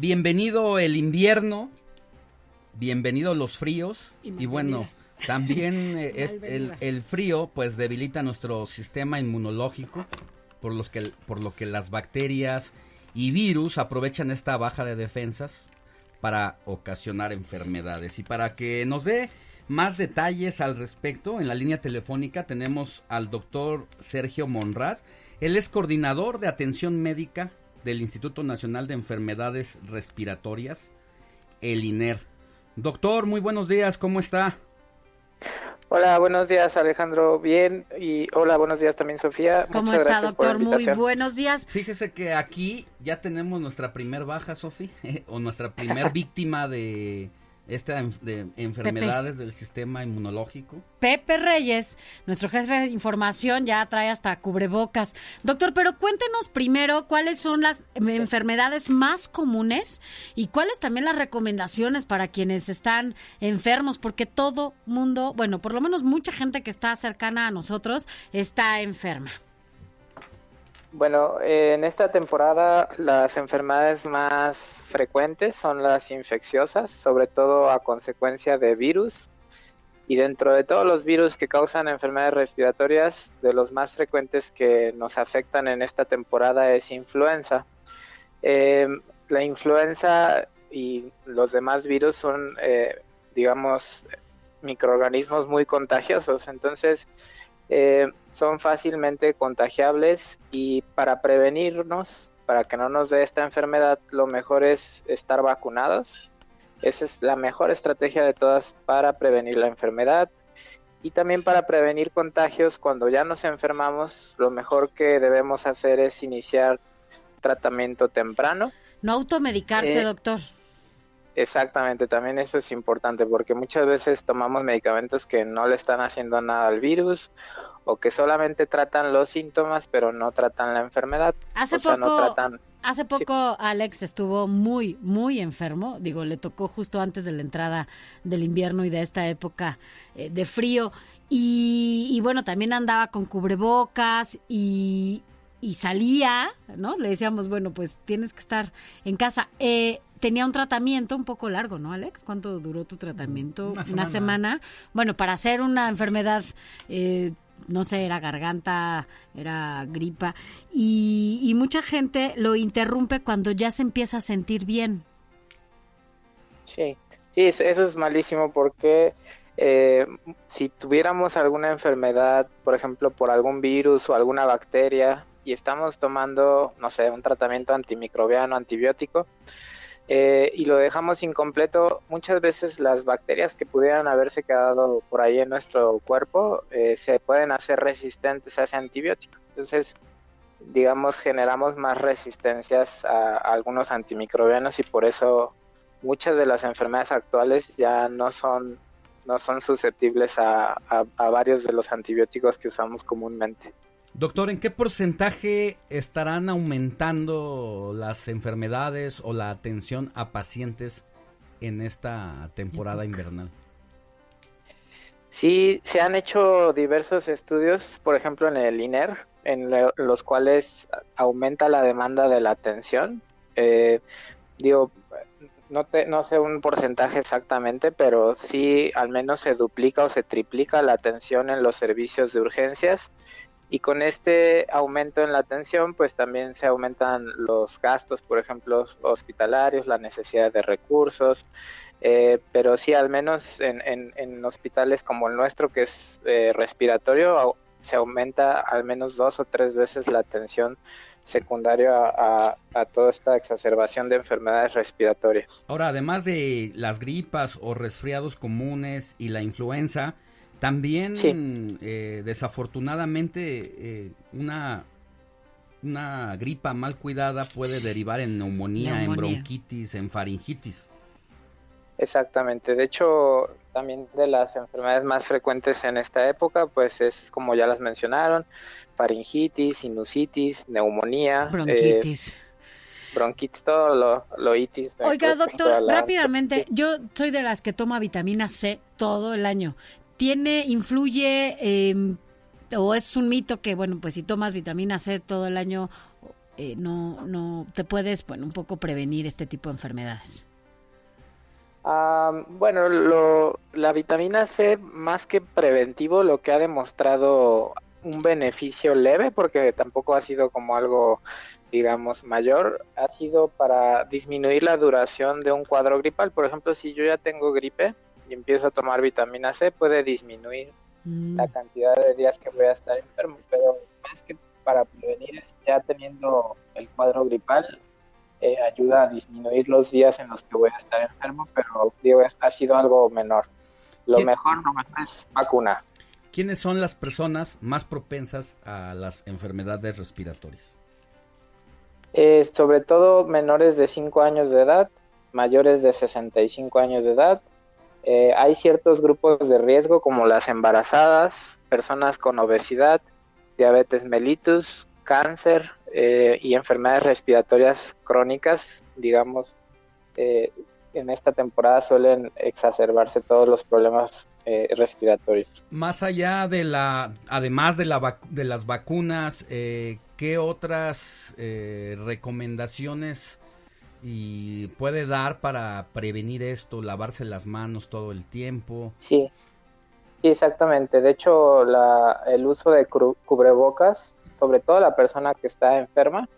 Bienvenido el invierno, bienvenido los fríos y, bueno, también eh, es el, el frío pues debilita nuestro sistema inmunológico por, los que, por lo que las bacterias y virus aprovechan esta baja de defensas para ocasionar enfermedades. Y para que nos dé más detalles al respecto, en la línea telefónica tenemos al doctor Sergio Monraz. Él es coordinador de atención médica del Instituto Nacional de Enfermedades Respiratorias, el INER. Doctor, muy buenos días, ¿cómo está? Hola, buenos días Alejandro, bien, y hola, buenos días también Sofía. ¿Cómo Muchas está, doctor? Muy buenos días. Fíjese que aquí ya tenemos nuestra primer baja, Sofi, o nuestra primer víctima de esta de enfermedades del sistema inmunológico. Pepe Reyes, nuestro jefe de información, ya trae hasta cubrebocas. Doctor, pero cuéntenos primero cuáles son las enfermedades más comunes y cuáles también las recomendaciones para quienes están enfermos, porque todo mundo, bueno, por lo menos mucha gente que está cercana a nosotros está enferma. Bueno, eh, en esta temporada las enfermedades más frecuentes son las infecciosas, sobre todo a consecuencia de virus. Y dentro de todos los virus que causan enfermedades respiratorias, de los más frecuentes que nos afectan en esta temporada es influenza. Eh, la influenza y los demás virus son, eh, digamos, microorganismos muy contagiosos. Entonces, eh, son fácilmente contagiables y para prevenirnos, para que no nos dé esta enfermedad, lo mejor es estar vacunados. Esa es la mejor estrategia de todas para prevenir la enfermedad y también para prevenir contagios cuando ya nos enfermamos. Lo mejor que debemos hacer es iniciar tratamiento temprano. No automedicarse, Eh, doctor. Exactamente, también eso es importante porque muchas veces tomamos medicamentos que no le están haciendo nada al virus o que solamente tratan los síntomas pero no tratan la enfermedad. Hace o sea, no poco- tratan Hace poco Alex estuvo muy, muy enfermo. Digo, le tocó justo antes de la entrada del invierno y de esta época eh, de frío. Y, y bueno, también andaba con cubrebocas y, y salía, ¿no? Le decíamos, bueno, pues tienes que estar en casa. Eh, tenía un tratamiento un poco largo, ¿no, Alex? ¿Cuánto duró tu tratamiento? Una semana. Bueno, para hacer una enfermedad, eh, no sé, era garganta, era gripa, y, y mucha gente lo interrumpe cuando ya se empieza a sentir bien. Sí, sí, eso eso es malísimo porque eh, si tuviéramos alguna enfermedad, por ejemplo, por algún virus o alguna bacteria y estamos tomando, no sé, un tratamiento antimicrobiano, antibiótico, eh, y lo dejamos incompleto, muchas veces las bacterias que pudieran haberse quedado por ahí en nuestro cuerpo eh, se pueden hacer resistentes a ese antibiótico. Entonces, digamos, generamos más resistencias a, algunos antimicrobianos y por eso muchas de las enfermedades actuales ya no son no son susceptibles a varios de los antibióticos que usamos comúnmente. Doctor, ¿en qué porcentaje estarán aumentando las enfermedades o la atención a pacientes en esta temporada invernal? Sí, se han hecho diversos estudios, por ejemplo en el INER, en lo- los cuales aumenta la demanda de la atención. Eh, digo, no, te- no sé un porcentaje exactamente, pero sí al menos se duplica o se triplica la atención en los servicios de urgencias. Y con este aumento en la atención, pues también se aumentan los gastos, por ejemplo, hospitalarios, la necesidad de recursos, eh, pero sí, al menos en, en- hospitales como el nuestro, que es eh, respiratorio, se aumenta al menos dos o tres veces la atención secundaria a, a toda esta exacerbación de enfermedades respiratorias. Ahora, además de las gripas o resfriados comunes y la influenza, también Sí. eh, desafortunadamente eh, una una gripa mal cuidada puede derivar en neumonía, en bronquitis, en faringitis. Exactamente. De hecho, también de las enfermedades más frecuentes en esta época, pues es como ya las mencionaron, faringitis, sinusitis, neumonía. Bronquitis. bronquitis, todo lo, lo itis. Oiga, doctor, rápidamente, yo soy de las que toma vitamina C todo el año. ¿Tiene, influye, eh, o es un mito que, bueno, pues si tomas vitamina C todo el año, eh, no, no te puedes, bueno, un poco prevenir este tipo de enfermedades? bueno, lo, la vitamina C, más que preventivo, lo que ha demostrado un beneficio leve, porque tampoco ha sido como algo, digamos, mayor, ha sido para disminuir la duración de un cuadro gripal. Por ejemplo, si yo ya tengo gripe, y empiezo a tomar vitamina C, puede disminuir mm. la cantidad de días que voy a estar enfermo, pero más que para prevenir, ya teniendo el cuadro gripal, eh, ayuda a disminuir los días en los que voy a estar enfermo, pero digo, ha sido algo menor. Lo mejor, lo mejor es vacuna. ¿Quiénes son las personas más propensas a las enfermedades respiratorias? Eh, sobre todo menores de 5 años de edad, mayores de 65 años de edad, eh, hay ciertos grupos de riesgo como las embarazadas, personas con obesidad, diabetes mellitus, cáncer eh, y enfermedades respiratorias crónicas, digamos, eh, en esta temporada suelen exacerbarse todos los problemas respiratorios. Más allá de la, además de, la de las vacunas, ¿qué otras recomendaciones y puede dar para prevenir esto, lavarse las manos todo el tiempo. Sí, exactamente. De hecho, la, el uso de cubrebocas, sobre todo la persona que está enferma,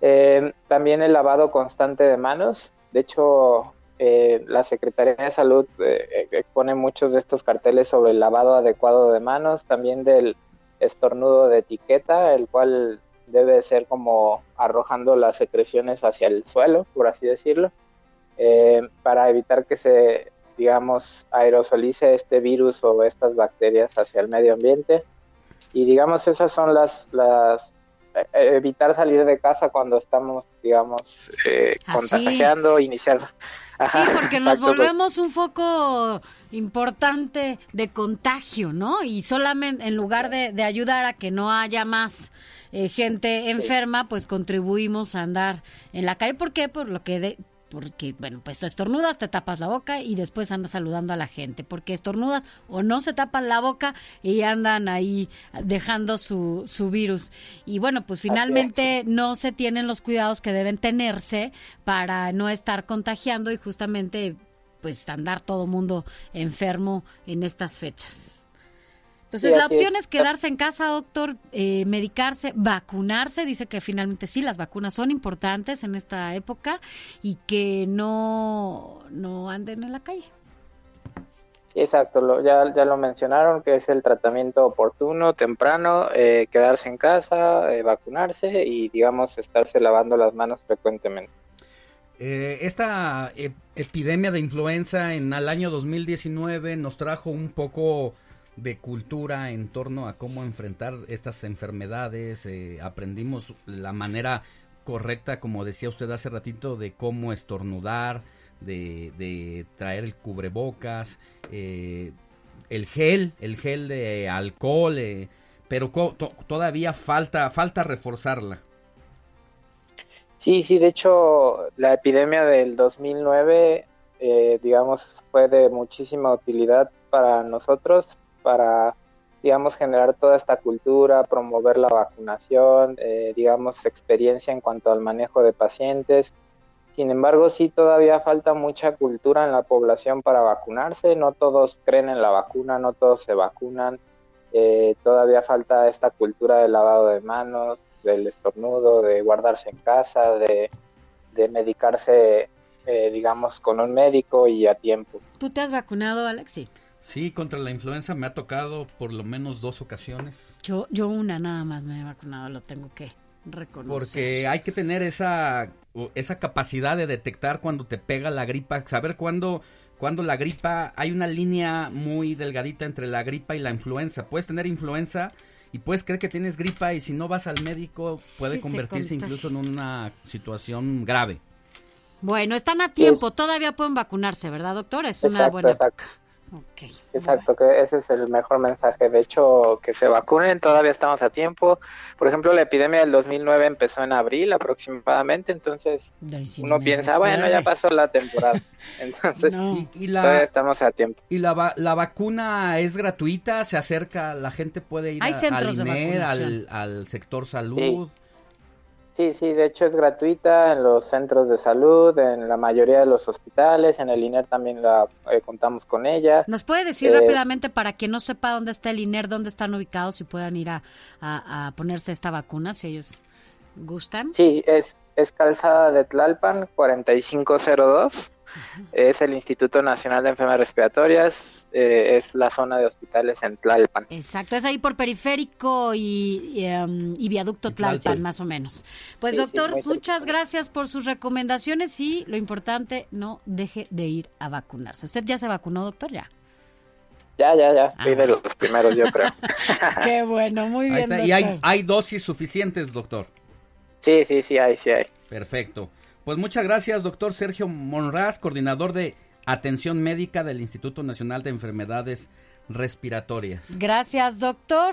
eh, también el lavado constante de manos. De hecho, eh, la Secretaría de Salud eh, expone muchos de estos carteles sobre el lavado adecuado de manos, también del estornudo de etiqueta, el cual debe ser como arrojando las secreciones hacia el suelo, por así decirlo, eh, para evitar que se, digamos, aerosolice este virus o estas bacterias hacia el medio ambiente. Y digamos, esas son las, las eh, evitar salir de casa cuando estamos, digamos, eh, contagiando, iniciar. sí, porque nos volvemos un foco importante de contagio, ¿no? Y solamente en lugar de, de ayudar a que no haya más eh, gente enferma, pues contribuimos a andar en la calle. ¿Por qué? Por lo que de, porque, bueno, pues estornudas, te tapas la boca y después andas saludando a la gente, porque estornudas o no se tapan la boca y andan ahí dejando su, su virus. Y bueno, pues finalmente no se tienen los cuidados que deben tenerse para no estar contagiando y justamente pues andar todo mundo enfermo en estas fechas. Entonces, la opción es quedarse en casa, doctor, eh, medicarse, vacunarse. Dice que finalmente sí, las vacunas son importantes en esta época y que no, no anden en la calle. Exacto, ya, ya lo mencionaron, que es el tratamiento oportuno, temprano, eh, quedarse en casa, eh, vacunarse y, digamos, estarse lavando las manos frecuentemente. esta epidemia de influenza en el año 2019 nos trajo un poco de cultura en torno a cómo enfrentar estas enfermedades. Eh, aprendimos la manera correcta, como decía usted hace ratito, de cómo estornudar, de, traer el cubrebocas, eh, el gel, el gel de alcohol, eh, pero todavía falta, falta reforzarla. Sí, sí, de hecho la epidemia del 2009, digamos, fue de muchísima utilidad para nosotros para, digamos, generar toda esta cultura, promover la vacunación, eh, digamos, experiencia en cuanto al manejo de pacientes. Sin embargo, sí todavía falta mucha cultura en la población para vacunarse. No todos creen en la vacuna, no todos se vacunan. Eh, todavía falta esta cultura del lavado de manos, del estornudo, de guardarse en casa, de, medicarse, eh, digamos, con un médico y a tiempo. ¿Tú te has vacunado, Alexi? Sí, contra la influenza me ha tocado por lo menos dos ocasiones. Yo, yo una nada más me he vacunado, lo tengo que reconocer. Porque hay que tener esa, esa capacidad de detectar cuando te pega la gripa, saber cuándo, cuando la gripa, hay una línea muy delgadita entre la gripa y la influenza. Puedes tener influenza y puedes creer que tienes gripa y si no vas al médico puede convertirse incluso en una situación grave. Bueno, están a tiempo, todavía pueden vacunarse, ¿verdad, doctor? Es una buena exacto. Exacto, que ese es el mejor mensaje. De hecho, que se vacunen, todavía estamos a tiempo. Por ejemplo, la epidemia del 2009 empezó en abril aproximadamente, entonces uno piensa, bueno, ya pasó la temporada. Entonces, y, todavía estamos a tiempo. ¿Y la, la vacuna es gratuita? ¿Se acerca? ¿La gente puede ir a, al, al sector salud? Sí, sí, de hecho es gratuita en los centros de salud, en la mayoría de los hospitales, en el INER también la eh, contamos con ella. ¿Nos puede decir eh, rápidamente para quien no sepa dónde está el INER, dónde están ubicados y puedan ir a, a, ponerse esta vacuna si ellos gustan? Sí, es, es Calzada de Tlalpan 4502 es el Instituto Nacional de Enfermedades Respiratorias, eh, es la zona de hospitales en Tlalpan. Exacto, es ahí por periférico y, em, viaducto Tlalpan, más o menos. Pues doctor, muchas gracias por sus recomendaciones y lo importante, no deje de ir a vacunarse. ¿Usted ya se vacunó, doctor? Ya. Ya, ya, ya. Fui de los primeros, yo creo. Qué bueno, muy bien. Y hay, hay dosis suficientes, doctor. Sí, sí, sí, hay, sí hay. Perfecto. Pues muchas gracias, doctor Sergio Monraz, coordinador de atención médica del Instituto Nacional de Enfermedades Respiratorias. Gracias, doctor.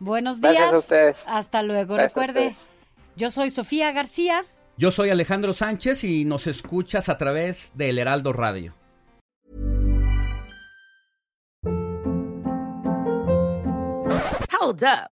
Buenos días. Gracias a ustedes. Hasta luego. Recuerde, yo soy Sofía García. Yo soy Alejandro Sánchez y nos escuchas a través de El Heraldo Radio. Hold up.